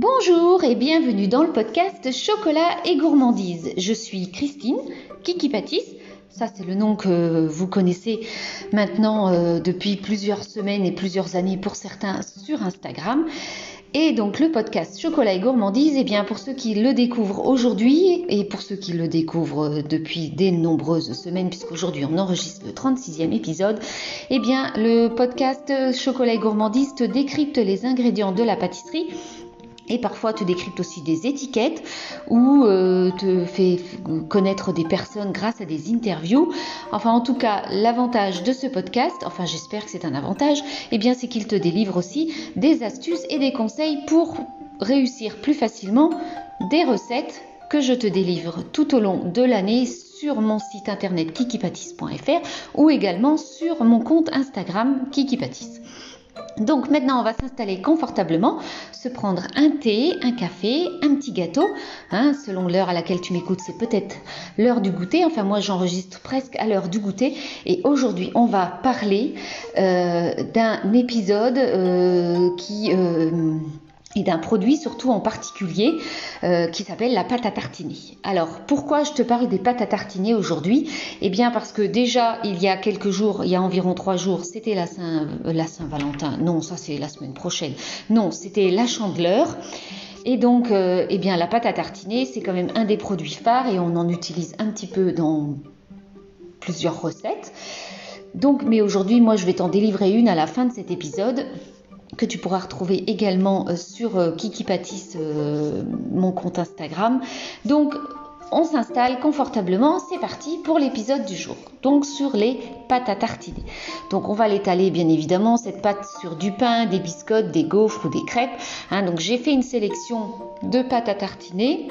Bonjour et bienvenue dans le podcast Chocolat et gourmandise. Je suis Christine Kiki Patis. Ça, c'est le nom que vous connaissez maintenant euh, depuis plusieurs semaines et plusieurs années pour certains sur Instagram. Et donc le podcast Chocolat et gourmandise, eh bien pour ceux qui le découvrent aujourd'hui et pour ceux qui le découvrent depuis des nombreuses semaines, puisqu'aujourd'hui on enregistre le 36e épisode, eh bien le podcast Chocolat et gourmandise te décrypte les ingrédients de la pâtisserie et parfois te décrypte aussi des étiquettes ou euh, te fait connaître des personnes grâce à des interviews. Enfin, en tout cas, l'avantage de ce podcast, enfin j'espère que c'est un avantage, eh bien c'est qu'il te délivre aussi des astuces et des conseils pour réussir plus facilement des recettes que je te délivre tout au long de l'année sur mon site internet kikipatis.fr ou également sur mon compte Instagram kikipatis. Donc maintenant, on va s'installer confortablement, se prendre un thé, un café, un petit gâteau. Hein, selon l'heure à laquelle tu m'écoutes, c'est peut-être l'heure du goûter. Enfin, moi, j'enregistre presque à l'heure du goûter. Et aujourd'hui, on va parler euh, d'un épisode euh, qui... Euh, et d'un produit surtout en particulier euh, qui s'appelle la pâte à tartiner. Alors pourquoi je te parle des pâtes à tartiner aujourd'hui? Eh bien parce que déjà il y a quelques jours, il y a environ trois jours, c'était la Saint euh, la Saint Valentin. Non, ça c'est la semaine prochaine. Non, c'était la Chandeleur. Et donc, euh, eh bien, la pâte à tartiner, c'est quand même un des produits phares et on en utilise un petit peu dans plusieurs recettes. Donc, mais aujourd'hui, moi, je vais t'en délivrer une à la fin de cet épisode que tu pourras retrouver également euh, sur euh, Kiki Patis, euh, mon compte Instagram. Donc, on s'installe confortablement, c'est parti pour l'épisode du jour. Donc sur les pâtes à tartiner. Donc on va l'étaler bien évidemment cette pâte sur du pain, des biscottes, des gaufres ou des crêpes. Hein. donc j'ai fait une sélection de pâtes à tartiner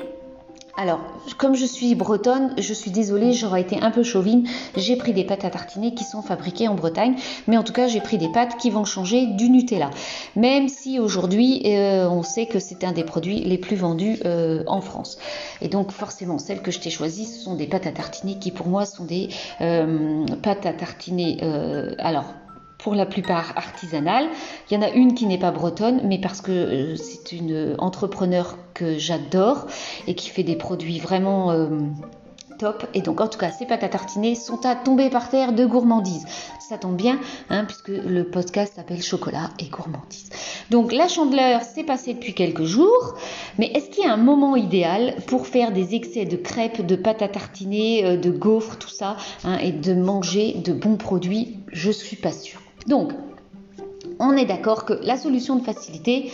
alors, comme je suis bretonne, je suis désolée, j'aurais été un peu chauvine. J'ai pris des pâtes à tartiner qui sont fabriquées en Bretagne, mais en tout cas, j'ai pris des pâtes qui vont changer du Nutella. Même si aujourd'hui, euh, on sait que c'est un des produits les plus vendus euh, en France. Et donc, forcément, celles que je t'ai choisies, ce sont des pâtes à tartiner qui, pour moi, sont des euh, pâtes à tartiner. alors, pour la plupart artisanales. Il y en a une qui n'est pas bretonne, mais parce que euh, c'est une entrepreneur que j'adore et qui fait des produits vraiment euh, top. Et donc, en tout cas, ces pâtes à tartiner sont à tomber par terre de gourmandise. Ça tombe bien, hein, puisque le podcast s'appelle Chocolat et gourmandise. Donc, la chandeleur s'est passée depuis quelques jours, mais est-ce qu'il y a un moment idéal pour faire des excès de crêpes, de pâtes à tartiner, euh, de gaufres, tout ça, hein, et de manger de bons produits? Je suis pas sûre. Donc, on est d'accord que la solution de facilité,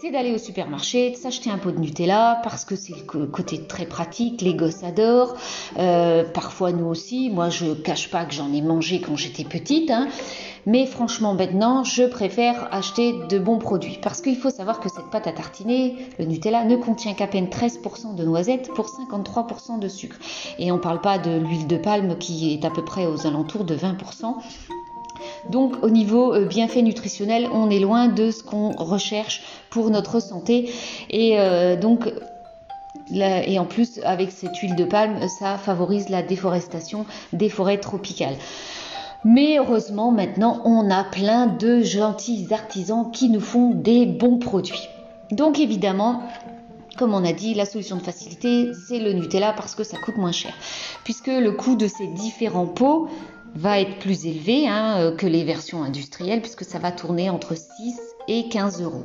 c'est d'aller au supermarché, de s'acheter un pot de Nutella parce que c'est le côté très pratique, les gosses adorent, euh, parfois nous aussi, moi je cache pas que j'en ai mangé quand j'étais petite, hein. mais franchement maintenant je préfère acheter de bons produits parce qu'il faut savoir que cette pâte à tartiner, le Nutella, ne contient qu'à peine 13% de noisettes pour 53% de sucre. Et on ne parle pas de l'huile de palme qui est à peu près aux alentours de 20%. Donc au niveau euh, bienfait nutritionnel, on est loin de ce qu'on recherche pour notre santé. Et euh, donc et en plus, avec cette huile de palme, ça favorise la déforestation des forêts tropicales. Mais heureusement, maintenant, on a plein de gentils artisans qui nous font des bons produits. Donc évidemment, comme on a dit, la solution de facilité, c'est le Nutella parce que ça coûte moins cher. Puisque le coût de ces différents pots va être plus élevé hein, euh, que les versions industrielles puisque ça va tourner entre 6 et 15 euros.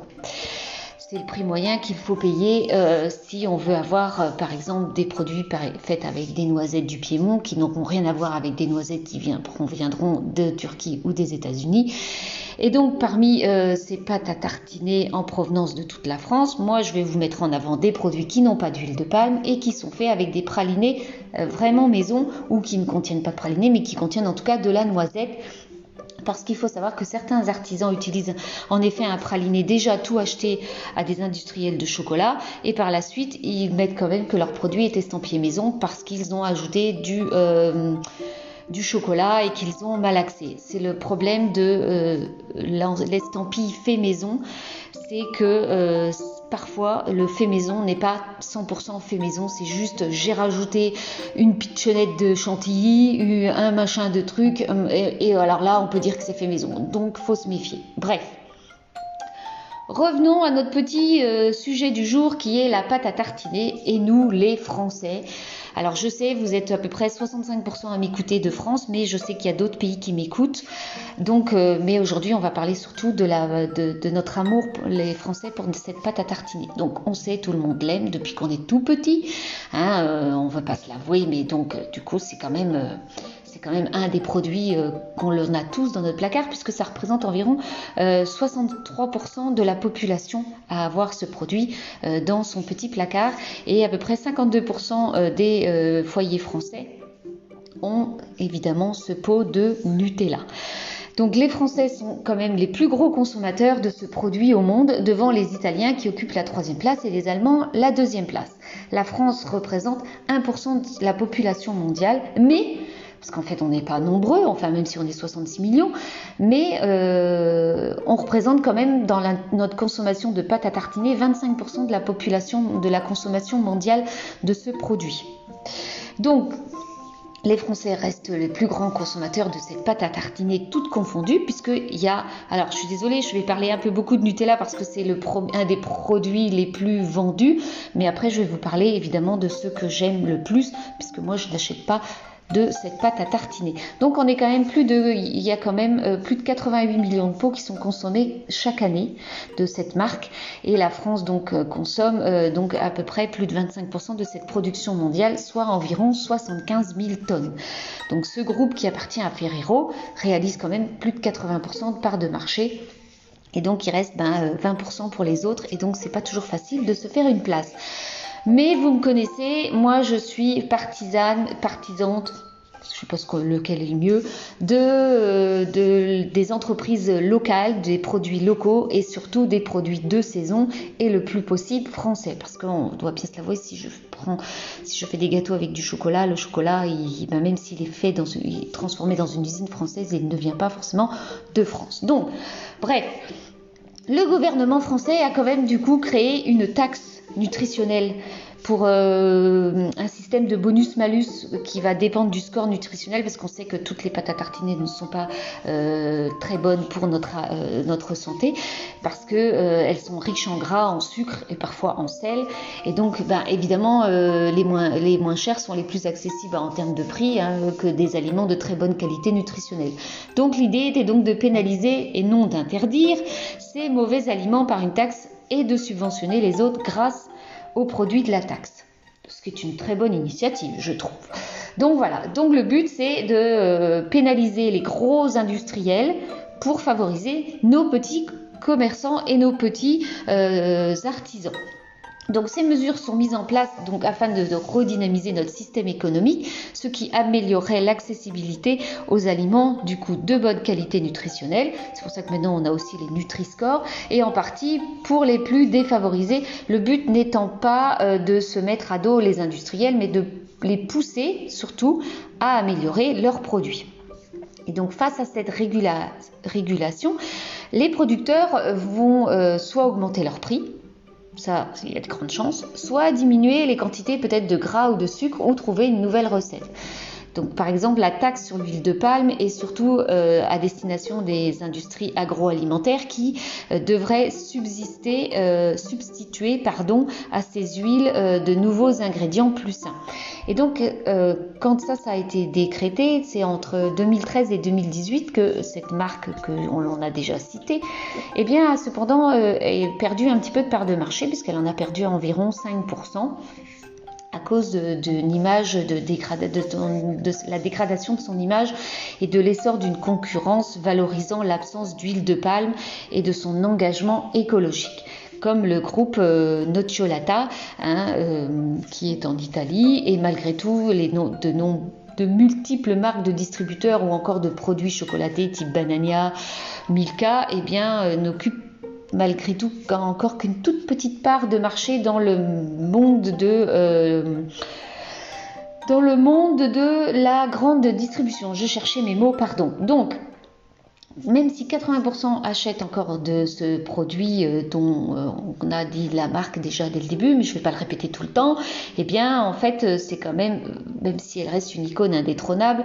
C'est le prix moyen qu'il faut payer euh, si on veut avoir euh, par exemple des produits faits avec des noisettes du Piémont qui n'auront rien à voir avec des noisettes qui viendront de Turquie ou des États-Unis. Et donc parmi euh, ces pâtes à tartiner en provenance de toute la France, moi je vais vous mettre en avant des produits qui n'ont pas d'huile de palme et qui sont faits avec des pralinés euh, vraiment maison ou qui ne contiennent pas de pralinés mais qui contiennent en tout cas de la noisette. Parce qu'il faut savoir que certains artisans utilisent en effet un praliné déjà tout acheté à des industriels de chocolat et par la suite ils mettent quand même que leur produit est estampillé maison parce qu'ils ont ajouté du euh, du chocolat et qu'ils ont malaxé. C'est le problème de euh, l'estampille fait maison, c'est que euh, parfois le fait maison n'est pas 100% fait maison, c'est juste j'ai rajouté une pitchonnette de chantilly, un machin de truc, et, et alors là on peut dire que c'est fait maison. Donc faut se méfier. Bref. Revenons à notre petit euh, sujet du jour qui est la pâte à tartiner et nous les Français. Alors je sais, vous êtes à peu près 65% à m'écouter de France, mais je sais qu'il y a d'autres pays qui m'écoutent. Donc, euh, mais aujourd'hui, on va parler surtout de, notre amour, les Français, pour cette pâte à tartiner. Donc on sait, tout le monde l'aime depuis qu'on est tout petit. Hein, euh, on ne va pas se l'avouer, mais donc du coup, c'est quand même c'est quand même un des produits euh, qu'on a tous dans notre placard puisque ça représente environ 63% euh, de la population à avoir ce produit euh, dans son petit placard et à peu près 52% des foyers français ont évidemment ce pot de Nutella. Donc les Français sont quand même les plus gros consommateurs de ce produit au monde, devant les Italiens qui occupent la troisième place et les Allemands la deuxième place. La France représente 1% de la population mondiale, mais parce qu'en fait on n'est pas nombreux, enfin même si on est 66 millions, mais euh, on représente quand même dans notre consommation de pâte à tartiner 25% de la population, de la consommation mondiale de ce produit. Donc les Français restent les plus grands consommateurs de cette pâte à tartiner, toutes confondues, puisqu'il y a. Alors, je suis désolée, je vais parler un peu beaucoup de Nutella parce que c'est un des produits les plus vendus, mais après, je vais vous parler évidemment de ceux que j'aime le plus, puisque moi, je n'achète pas de cette pâte à tartiner. Donc on est quand même plus de, il y a quand même euh, plus de 88 millions de pots qui sont consommés chaque année de cette marque et la France donc euh, consomme euh, donc à peu près plus de 25% de cette production mondiale, soit environ 75 000 tonnes. Donc ce groupe qui appartient à Ferrero réalise quand même plus de 80% de parts de marché et donc il reste ben, 20% pour les autres et donc c'est pas toujours facile de se faire une place. Mais vous me connaissez, moi je suis partisane, partisante, je sais pas lequel est le mieux, euh, de, des entreprises locales, des produits locaux et surtout des produits de saison et le plus possible français. Parce qu'on doit bien se l'avouer, si je prends, si je fais des gâteaux avec du chocolat, le chocolat, ben, même s'il est fait dans, il est transformé dans une usine française, il ne vient pas forcément de France. Donc, bref, le gouvernement français a quand même du coup créé une taxe nutritionnel pour euh, un système de bonus-malus qui va dépendre du score nutritionnel parce qu'on sait que toutes les pâtes à tartiner ne sont pas euh, très bonnes pour notre, euh, notre santé parce que elles sont riches en gras, en sucre et parfois en sel et donc ben, évidemment les, moins, les moins chers sont les plus accessibles en termes de prix hein, que des aliments de très bonne qualité nutritionnelle. Donc l'idée était donc de pénaliser et non d'interdire ces mauvais aliments par une taxe et de subventionner les autres grâce aux produits de la taxe. Ce qui est une très bonne initiative, je trouve. Donc voilà, donc le but c'est de euh, pénaliser les gros industriels pour favoriser nos petits commerçants et nos petits euh, artisans. Donc ces mesures sont mises en place donc afin de, redynamiser notre système économique, ce qui améliorerait l'accessibilité aux aliments du coup de bonne qualité nutritionnelle. C'est pour ça que maintenant on a aussi les Nutri-Score et en partie pour les plus défavorisés. Le but n'étant pas euh, de se mettre à dos les industriels, mais de les pousser surtout à améliorer leurs produits. Et donc face à cette régulation, les producteurs vont euh, soit augmenter leur prix, ça, il y a de grandes chances, soit diminuer les quantités peut-être de gras ou de sucre ou trouver une nouvelle recette. Donc, par exemple, la taxe sur l'huile de palme est surtout euh, à destination des industries agroalimentaires qui euh, devraient subsister, euh, substituer pardon, à ces huiles de nouveaux ingrédients plus sains. Et donc, quand ça, a été décrété, c'est entre 2013 et 2018 que cette marque que on a déjà citée, eh bien, a perdu un petit peu de part de marché puisqu'elle en a perdu environ 5% à cause d'une image de, de, la dégradation de son image et de l'essor d'une concurrence valorisant l'absence d'huile de palme et de son engagement écologique. Comme le groupe euh, Nocciolata, hein, euh, qui est en Italie, et malgré tout, les noms de, de multiples marques de distributeurs ou encore de produits chocolatés type Banania, Milka, eh bien, euh, n'occupent malgré tout encore qu'une toute petite part de marché dans le monde de euh, dans le monde de la grande distribution. Je cherchais mes mots, pardon. Donc, même si 80% achètent encore de ce produit euh, dont euh, on a dit la marque déjà dès le début, mais je ne vais pas le répéter tout le temps, eh bien en fait c'est quand même, même si elle reste une icône indétrônable,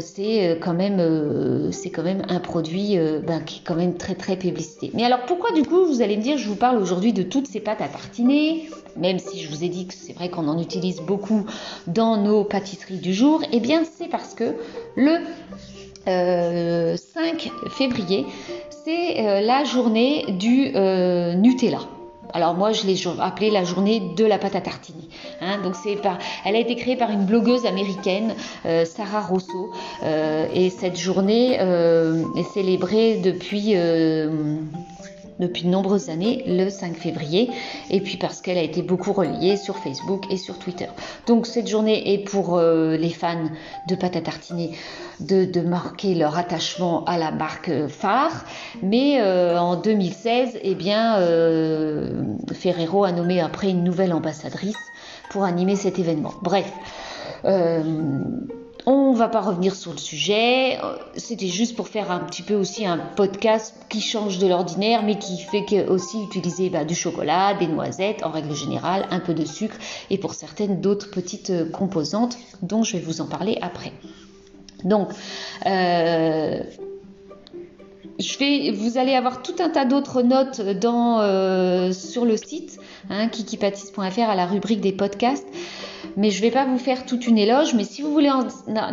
c'est quand même c'est quand même un produit ben, qui est quand même très très publicité. Mais alors pourquoi du coup vous allez me dire je vous parle aujourd'hui de toutes ces pâtes à tartiner, même si je vous ai dit que c'est vrai qu'on en utilise beaucoup dans nos pâtisseries du jour, eh bien c'est parce que le 5 février, c'est la journée du Nutella. Alors moi, je l'ai appelée la journée de la pâte à tartiner. Hein. donc c'est par, elle a été créée par une blogueuse américaine, euh, Sarah Rosso, euh, et cette journée euh, est célébrée depuis depuis de nombreuses années, le 5 février, et puis parce qu'elle a été beaucoup reliée sur Facebook et sur Twitter. Donc cette journée est pour les fans de pâte à de, marquer leur attachement à la marque phare. Mais euh, en 2016, eh bien, euh, Ferrero a nommé après une nouvelle ambassadrice pour animer cet événement. Bref. Euh, on va pas revenir sur le sujet. C'était juste pour faire un petit peu aussi un podcast qui change de l'ordinaire, mais qui fait que aussi utiliser bah, du chocolat, des noisettes en règle générale, un peu de sucre et pour certaines d'autres petites composantes dont je vais vous en parler après. Donc, euh, je vais, vous allez avoir tout un tas d'autres notes dans, euh, sur le site hein, à la rubrique des podcasts. Mais je ne vais pas vous faire toute une éloge. Mais si vous voulez en,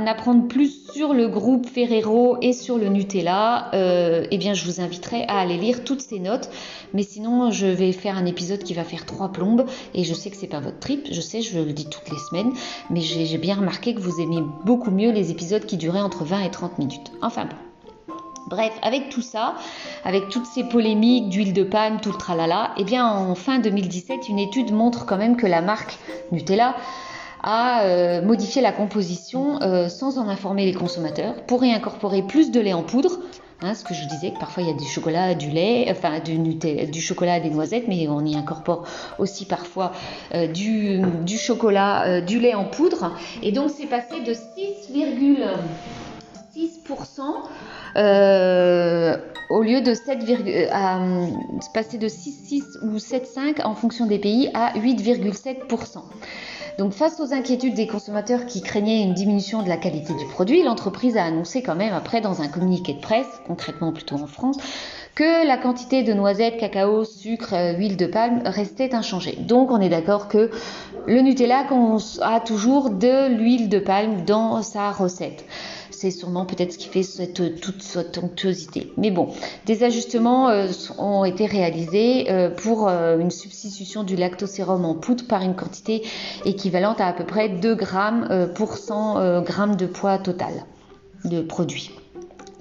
apprendre plus sur le groupe Ferrero et sur le Nutella, euh, eh bien, je vous inviterai à aller lire toutes ces notes. Mais sinon, je vais faire un épisode qui va faire trois plombes. Et je sais que c'est pas votre trip. Je sais, je le dis toutes les semaines. Mais j'ai bien remarqué que vous aimez beaucoup mieux les épisodes qui duraient entre 20 et 30 minutes. Enfin bon. Bref, avec tout ça, avec toutes ces polémiques d'huile de palme, tout le tralala, eh bien en fin 2017, une étude montre quand même que la marque Nutella a euh, modifié la composition euh, sans en informer les consommateurs pour y incorporer plus de lait en poudre. Hein, ce que je disais que parfois il y a du chocolat, du lait, enfin du, chocolat, des noisettes, mais on y incorpore aussi parfois euh, du, du, chocolat, du lait en poudre. Et donc c'est passé de 6,6% euh, au lieu de 7, euh, à, passer de 6,6 ou 7,5 en fonction des pays à 8,7%. Donc face aux inquiétudes des consommateurs qui craignaient une diminution de la qualité du produit, l'entreprise a annoncé quand même après dans un communiqué de presse, concrètement plutôt en France, que la quantité de noisettes, cacao, sucre, euh, huile de palme restait inchangée. Donc on est d'accord que le Nutella a toujours de l'huile de palme dans sa recette c'est sûrement peut-être ce qui fait toute cette onctuosité. Mais bon, des ajustements euh, ont été réalisés euh, pour euh, une substitution du lactosérum en poudre par une quantité équivalente à à peu près 2 grammes pour 100 grammes de poids total de produit.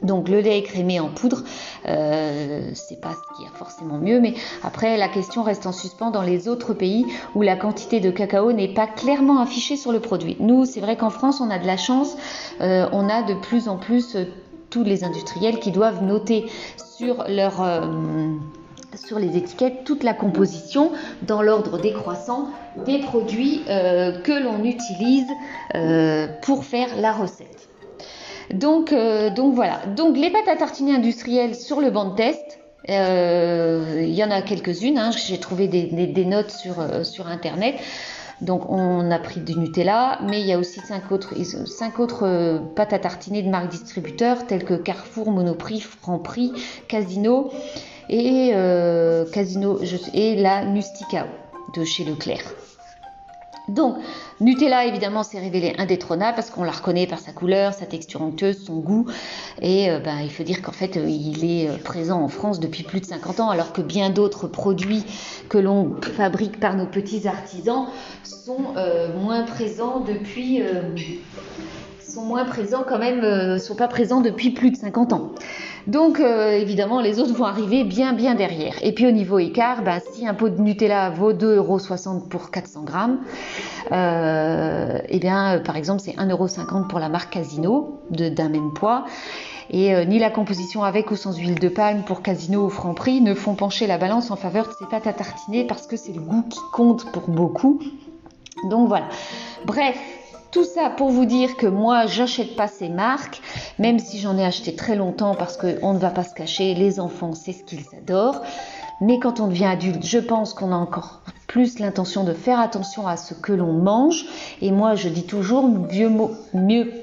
Donc le lait écrémé en poudre, euh, c'est pas ce qui a forcément mieux, mais après la question reste en suspens dans les autres pays où la quantité de cacao n'est pas clairement affichée sur le produit. Nous, c'est vrai qu'en France, on a de la chance, euh, on a de plus en plus euh, tous les industriels qui doivent noter sur leur sur les étiquettes toute la composition dans l'ordre décroissant des produits que l'on utilise pour faire la recette. Donc, euh, donc voilà. Donc les pâtes à tartiner industrielles sur le banc de test, euh, il y en a quelques-unes. Hein. J'ai trouvé des, notes sur, euh, sur internet. Donc on a pris du Nutella, mais il y a aussi cinq autres, cinq autres pâtes à tartiner de marques distributeurs telles que Carrefour, Monoprix, Franprix, Casino et Casino et la Nusticao de chez Leclerc. Donc, Nutella, évidemment, s'est révélé indétrônable parce qu'on la reconnaît par sa couleur, sa texture onctueuse, son goût. Et euh, ben, il faut dire qu'en fait, euh, il est euh, présent en France depuis plus de 50 ans, alors que bien d'autres produits que l'on fabrique par nos petits artisans sont moins présents depuis sont moins présents quand même, euh, sont pas présents depuis plus de 50 ans. Donc euh, évidemment, les autres vont arriver bien bien derrière. Et puis au niveau écart, ben, si un pot de Nutella vaut 2,60€ pour 400 grammes, euh, eh bien par exemple c'est 1,50€ pour la marque Casino d'un même poids. Et ni la composition avec ou sans huile de palme pour Casino ou Franprix ne font pencher la balance en faveur de ces pâtes à tartiner parce que c'est le goût qui compte pour beaucoup. Donc voilà. Bref, tout ça pour vous dire que moi, j'achète pas ces marques, même si j'en ai acheté très longtemps parce qu'on ne va pas se cacher, les enfants, c'est ce qu'ils adorent. Mais quand on devient adulte, je pense qu'on a encore plus l'intention de faire attention à ce que l'on mange. Et moi, je dis toujours, mieux, mieux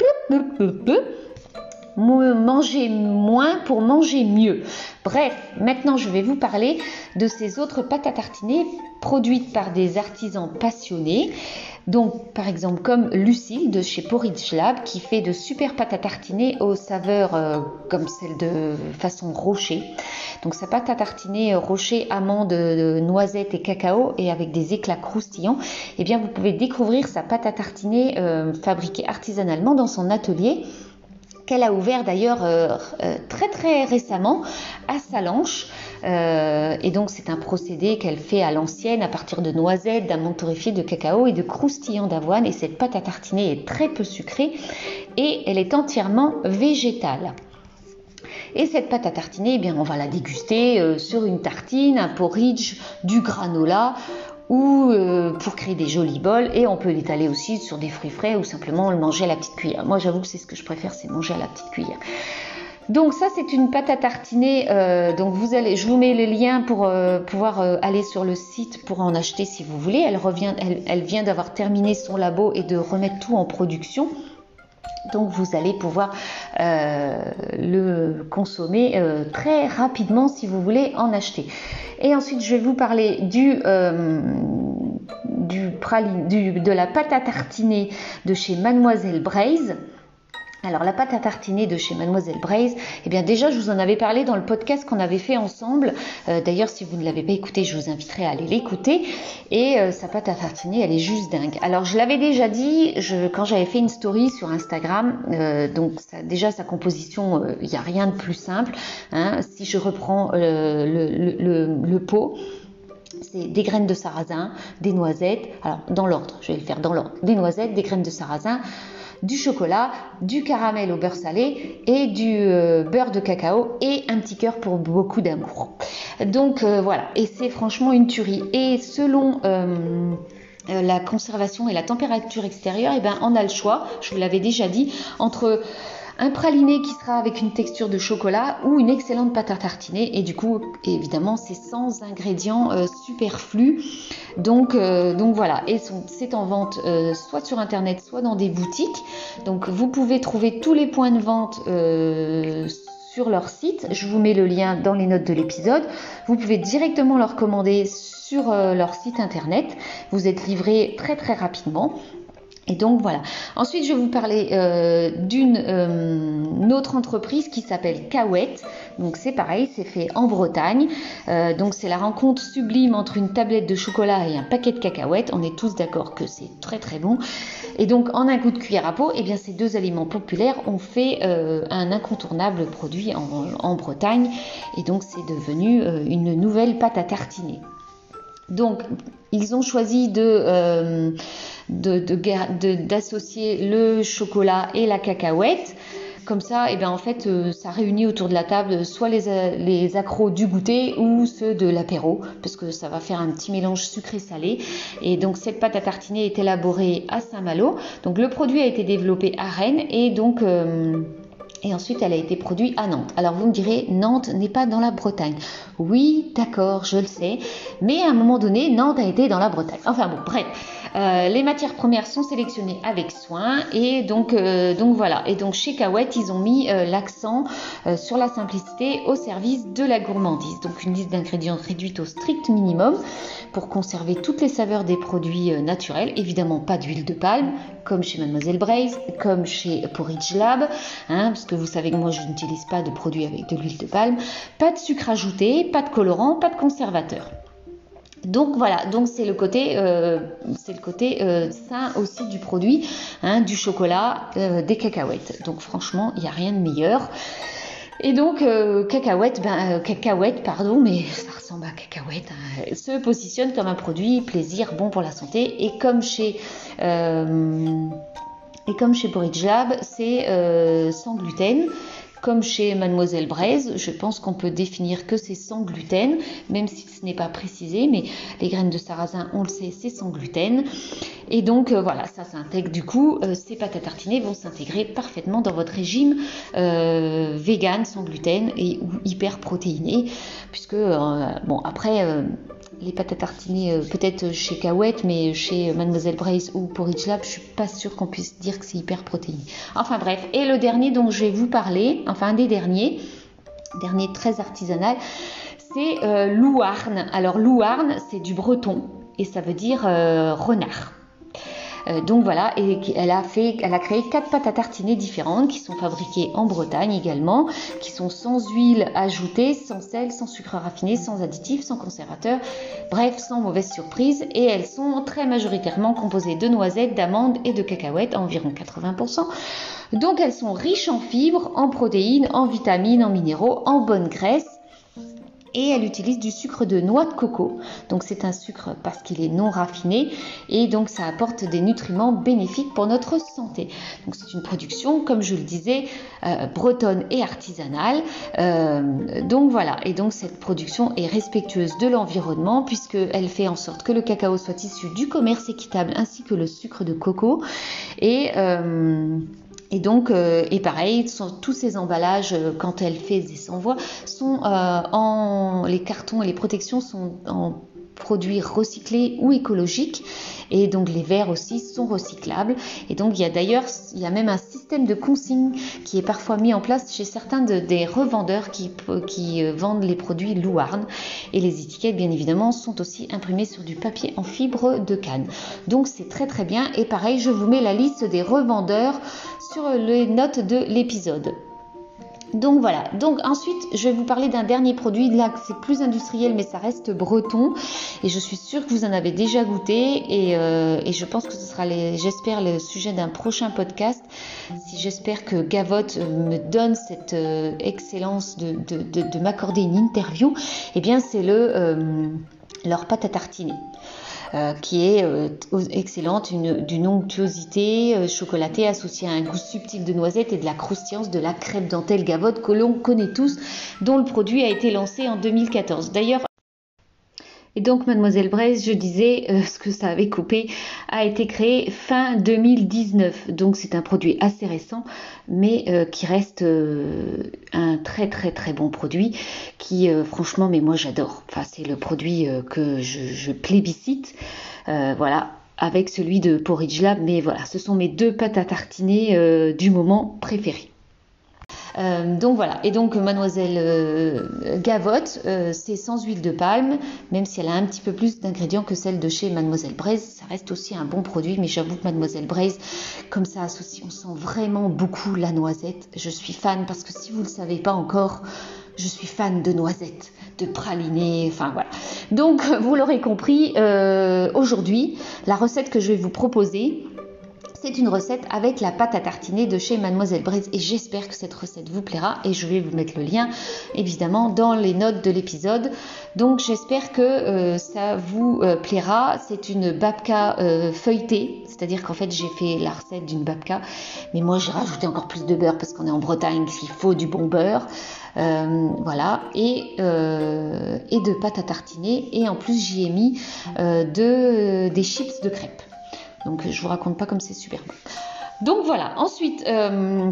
manger moins pour manger mieux. Bref, maintenant je vais vous parler de ces autres pâtes à tartiner produites par des artisans passionnés. Donc, par exemple, comme Lucille de chez Porridge Lab qui fait de super pâtes à tartiner aux saveurs euh, comme celle de façon rocher. Donc, sa pâte à tartiner euh, rocher, amandes, euh, noisettes et cacao et avec des éclats croustillants, eh bien, vous pouvez découvrir sa pâte à tartiner fabriquée artisanalement dans son atelier qu'elle a ouvert d'ailleurs euh, euh, très très récemment à Salanches. Euh, et donc c'est un procédé qu'elle fait à l'ancienne à partir de noisettes, d'amandes torréfiées, de cacao et de croustillants d'avoine. Et cette pâte à tartiner est très peu sucrée et elle est entièrement végétale. Et cette pâte à tartiner, eh bien, on va la déguster sur une tartine, un porridge, du granola ou euh, pour créer des jolis bols et on peut l'étaler aussi sur des fruits frais ou simplement le manger à la petite cuillère. Moi j'avoue que c'est ce que je préfère, c'est manger à la petite cuillère. Donc ça c'est une pâte à tartiner. Euh, donc vous allez, je vous mets le lien pour euh, pouvoir aller sur le site pour en acheter si vous voulez. Elle revient, elle vient d'avoir terminé son labo et de remettre tout en production. Donc vous allez pouvoir euh, le consommer euh, très rapidement si vous voulez en acheter. Et ensuite je vais vous parler euh, de la pâte à tartiner de chez Mademoiselle Braise. Alors la pâte à tartiner de chez Mademoiselle Braise, eh bien déjà je vous en avais parlé dans le podcast qu'on avait fait ensemble. Euh, d'ailleurs si vous ne l'avez pas écouté, je vous inviterai à aller l'écouter. Et euh, sa pâte à tartiner, elle est juste dingue. Alors je l'avais déjà dit quand j'avais fait une story sur Instagram. Euh, donc déjà sa composition, il n'y a rien de plus simple. Hein. Si je reprends le, pot, c'est des graines de sarrasin, des noisettes, alors dans l'ordre, je vais le faire dans l'ordre, des noisettes, des graines de sarrasin, du chocolat, du caramel au beurre salé et du euh, beurre de cacao et un petit cœur pour beaucoup d'amour. Donc euh, voilà, et c'est franchement une tuerie. Et selon euh, la conservation et la température extérieure, eh ben, on a le choix, je vous l'avais déjà dit, entre un praliné qui sera avec une texture de chocolat ou une excellente pâte à tartiner. Et du coup, évidemment, c'est sans ingrédients euh, superflus. Donc, euh, donc voilà, et c'est en vente euh, soit sur internet, soit dans des boutiques. Donc vous pouvez trouver tous les points de vente sur leur site. Je vous mets le lien dans les notes de l'épisode. Vous pouvez directement leur commander sur leur site internet. Vous êtes livré très très rapidement. Et donc voilà. Ensuite, je vais vous parler euh, d'une euh, autre entreprise qui s'appelle Cahouette. Donc c'est pareil, c'est fait en Bretagne. Euh, donc c'est la rencontre sublime entre une tablette de chocolat et un paquet de cacahuètes. On est tous d'accord que c'est très très bon. Et donc en un coup de cuillère à peau, eh bien ces deux aliments populaires ont fait un incontournable produit en, en, Bretagne. Et donc c'est devenu une nouvelle pâte à tartiner. Donc ils ont choisi de d'associer de, le chocolat et la cacahuète. Comme ça, et eh bien en fait, euh, ça réunit autour de la table soit les, les accros du goûter ou ceux de l'apéro, parce que ça va faire un petit mélange sucré-salé. Et donc cette pâte à tartiner est élaborée à Saint-Malo. Donc le produit a été développé à Rennes et donc euh, et ensuite elle a été produite à Nantes. Alors vous me direz, Nantes n'est pas dans la Bretagne. Oui, d'accord, je le sais, mais à un moment donné, Nantes a été dans la Bretagne. Enfin bon, bref. Euh, les matières premières sont sélectionnées avec soin et donc, euh, voilà. Et donc chez Kawet, ils ont mis euh, l'accent sur la simplicité au service de la gourmandise. Donc une liste d'ingrédients réduite au strict minimum pour conserver toutes les saveurs des produits naturels. Évidemment pas d'huile de palme, comme chez Mademoiselle Braise, comme chez Porridge Lab, hein, parce que vous savez que moi je n'utilise pas de produits avec de l'huile de palme. Pas de sucre ajouté, pas de colorant, pas de conservateur. Donc voilà, donc c'est le côté, euh, euh, sain aussi du produit, hein, du chocolat, euh, des cacahuètes. Donc franchement, il n'y a rien de meilleur. Et donc cacahuètes, ben cacahuètes, pardon, mais ça ressemble à cacahuètes, hein, se positionne comme un produit plaisir, bon pour la santé. Et comme chez et comme chez Lab, c'est sans gluten. Comme chez Mademoiselle Braise, je pense qu'on peut définir que c'est sans gluten, même si ce n'est pas précisé, mais les graines de sarrasin, on le sait, c'est sans gluten. Et donc voilà, ça s'intègre du coup, ces pâtes à tartiner vont s'intégrer parfaitement dans votre régime vegan, sans gluten et ou hyper protéiné, puisque bon après les pâtes à tartiner peut-être chez Cahouette, mais chez Mademoiselle Brace ou Porridge Lab, je suis pas sûre qu'on puisse dire que c'est hyper protéiné. Enfin bref, et le dernier dont je vais vous parler, enfin un des derniers, dernier très artisanal, c'est euh, Louarn. Alors Louarn, c'est du breton et ça veut dire euh, renard. Euh, donc voilà, et elle a fait, elle a créé quatre pâtes à tartiner différentes qui sont fabriquées en Bretagne également, qui sont sans huile ajoutée, sans sel, sans sucre raffiné, sans additifs, sans conservateur, bref, sans mauvaise surprise. Et elles sont très majoritairement composées de noisettes, d'amandes et de cacahuètes, environ 80%. Donc elles sont riches en fibres, en protéines, en vitamines, en minéraux, en bonne graisse et elle utilise du sucre de noix de coco. Donc c'est un sucre parce qu'il est non raffiné et donc ça apporte des nutriments bénéfiques pour notre santé. Donc c'est une production, comme je le disais, euh, bretonne et artisanale. Euh, donc voilà, et donc cette production est respectueuse de l'environnement puisqu'elle fait en sorte que le cacao soit issu du commerce équitable ainsi que le sucre de coco. Et euh, et donc, euh, et pareil, tous ces emballages, euh, quand elle fait des envois, sont euh, en les cartons et les protections sont en produits recyclés ou écologiques et donc les verres aussi sont recyclables. Et donc il y a d'ailleurs il y a même un système de consigne qui est parfois mis en place chez certains des revendeurs qui, qui euh, vendent les produits Louarn. Et les étiquettes bien évidemment sont aussi imprimées sur du papier en fibre de canne. Donc c'est très très bien. Et pareil je vous mets la liste des revendeurs sur les notes de l'épisode donc voilà, donc ensuite je vais vous parler d'un dernier produit, là c'est plus industriel mais ça reste breton et je suis sûre que vous en avez déjà goûté et, euh, je pense que ce sera j'espère le sujet d'un prochain podcast. Si j'espère que Gavotte euh, me donne cette euh, excellence de, de, m'accorder une interview, eh bien c'est le leur pâte à tartiner. Euh, qui est euh, excellente, d'une onctuosité euh, chocolatée associée à un goût subtil de noisette et de la croustillance de la crêpe dentelle gavotte que l'on connaît tous, dont le produit a été lancé en 2014. D'ailleurs, et donc, Mademoiselle Braise, je disais, euh, ce que ça avait coupé, a été créé fin 2019. Donc, c'est un produit assez récent, mais euh, qui reste euh, un très très très bon produit, qui franchement, mais moi j'adore. Enfin, c'est le produit que je, je plébiscite. voilà, avec celui de Porridge Lab, mais voilà, ce sont mes deux pâtes à tartiner du moment préférées. Euh, donc voilà, et donc mademoiselle euh, Gavotte, euh, c'est sans huile de palme, même si elle a un petit peu plus d'ingrédients que celle de chez mademoiselle Braise, ça reste aussi un bon produit, mais j'avoue que mademoiselle Braise, comme ça associe, on sent vraiment beaucoup la noisette. Je suis fan parce que si vous ne le savez pas encore, je suis fan de noisettes, de pralinés, enfin voilà. Donc vous l'aurez compris, aujourd'hui, la recette que je vais vous proposer, c'est une recette avec la pâte à tartiner de chez Mademoiselle Braise et j'espère que cette recette vous plaira et je vais vous mettre le lien évidemment dans les notes de l'épisode. Donc j'espère que euh, ça vous euh, plaira. C'est une babka euh, feuilletée, c'est-à-dire qu'en fait j'ai fait la recette d'une babka, mais moi j'ai rajouté encore plus de beurre parce qu'on est en Bretagne, il faut du bon beurre. voilà, et, de pâte à tartiner. Et en plus, j'y ai mis de, des chips de crêpes. Donc je vous raconte pas comme c'est super. Donc voilà, ensuite, euh,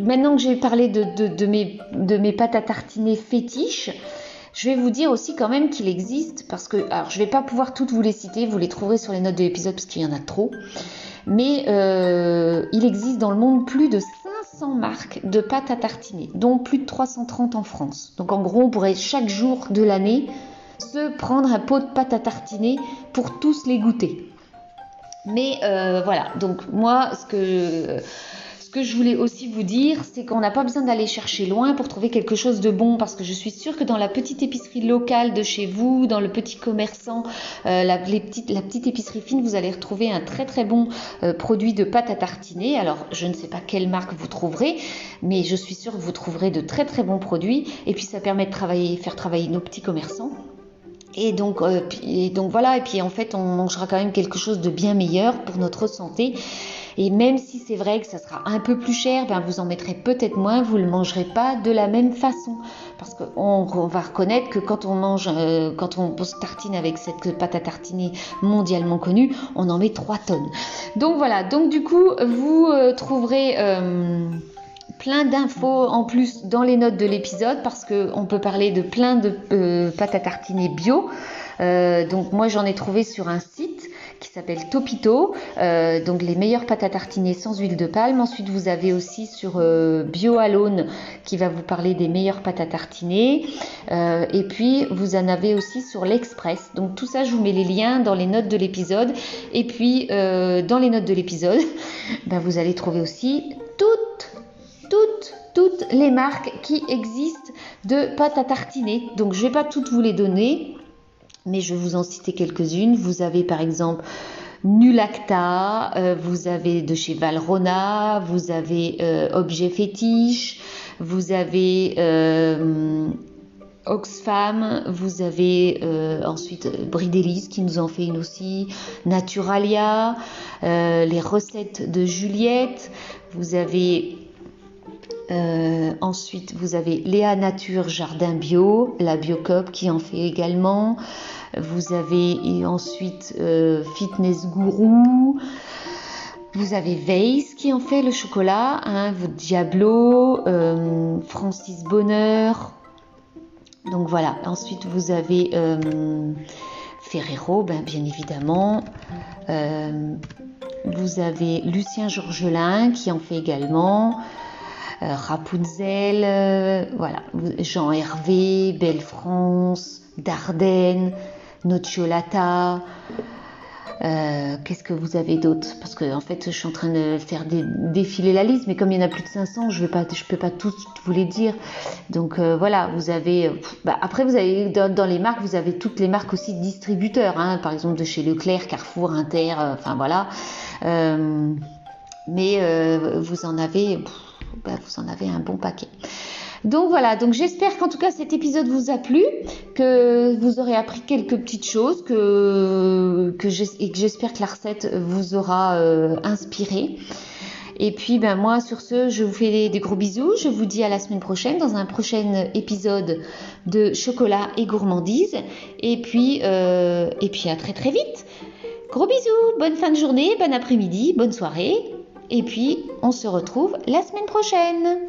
maintenant que j'ai parlé de, mes, pâtes à tartiner fétiches, je vais vous dire aussi quand même qu'il existe, parce que, alors je vais pas pouvoir toutes vous les citer, vous les trouverez sur les notes de l'épisode parce qu'il y en a trop, mais euh, il existe dans le monde plus de 500 marques de pâtes à tartiner, dont plus de 330 en France. Donc en gros, on pourrait chaque jour de l'année se prendre un pot de pâte à tartiner pour tous les goûter. Mais euh, voilà, donc moi, ce que, ce que je voulais aussi vous dire, c'est qu'on n'a pas besoin d'aller chercher loin pour trouver quelque chose de bon, parce que je suis sûre que dans la petite épicerie locale de chez vous, dans le petit commerçant, euh, la, la petite épicerie fine, vous allez retrouver un très très bon euh, produit de pâte à tartiner. Alors, je ne sais pas quelle marque vous trouverez, mais je suis sûre que vous trouverez de très très bons produits. Et puis, ça permet de travailler, faire travailler nos petits commerçants. Et donc, euh, donc voilà, et puis en fait, on mangera quand même quelque chose de bien meilleur pour notre santé. Et même si c'est vrai que ça sera un peu plus cher, ben vous en mettrez peut-être moins, vous ne le mangerez pas de la même façon. Parce qu'on on va reconnaître que quand on mange, euh, quand on tartine avec cette pâte à tartiner mondialement connue, on en met 3 tonnes. Donc voilà, donc du coup, vous euh, trouverez... Euh, plein d'infos en plus dans les notes de l'épisode parce qu'on peut parler de plein de pâtes à tartiner bio. donc moi j'en ai trouvé sur un site qui s'appelle Topito, euh, donc les meilleures pâtes à tartiner sans huile de palme. Ensuite, vous avez aussi sur euh, BioAlone qui va vous parler des meilleures pâtes à tartiner. Euh, et puis, vous en avez aussi sur l'Express. Donc tout ça, je vous mets les liens dans les notes de l'épisode. Et puis, dans les notes de l'épisode, ben, vous allez trouver aussi toutes, toutes, les marques qui existent de pâtes à tartiner. Donc, je ne vais pas toutes vous les donner mais je vais vous en citer quelques-unes. Vous avez par exemple Nulacta, euh, vous avez de chez Valrona, vous avez euh, Objet Fétiche, vous avez euh, Oxfam, vous avez ensuite Bridelis qui nous en fait une aussi, Naturalia, les recettes de Juliette, vous avez ensuite, vous avez Léa Nature Jardin Bio, la Biocop qui en fait également. Vous avez ensuite euh, Fitness Guru. Vous avez Weiss qui en fait le chocolat, hein, Diablo, euh, Francis Bonheur. Donc voilà. Ensuite vous avez euh, Ferrero, ben, bien évidemment. vous avez Lucien Georgelin qui en fait également. Rapunzel, voilà, Jean Hervé, Belle France, Dardenne, Nocciolata. Euh, qu'est-ce que vous avez d'autre? Parce que en fait, je suis en train de faire défiler la liste, mais comme il y en a plus de 500, je ne peux pas tous vous les dire. Donc euh, voilà, vous avez. Euh, bah, après, vous avez dans, les marques, vous avez toutes les marques aussi distributeurs, hein, par exemple de chez Leclerc, Carrefour, Inter, enfin voilà. mais vous en avez, bah, vous en avez un bon paquet. Donc voilà, donc j'espère qu'en tout cas cet épisode vous a plu, que vous aurez appris quelques petites choses, que, que j'espère que la recette vous aura euh, inspiré. Et puis ben moi sur ce, je vous fais des, gros bisous. Je vous dis à la semaine prochaine dans un prochain épisode de chocolat et gourmandise. Et puis euh, et puis à très très vite. Gros bisous, bonne fin de journée, bon après-midi, bonne soirée. Et puis on se retrouve la semaine prochaine.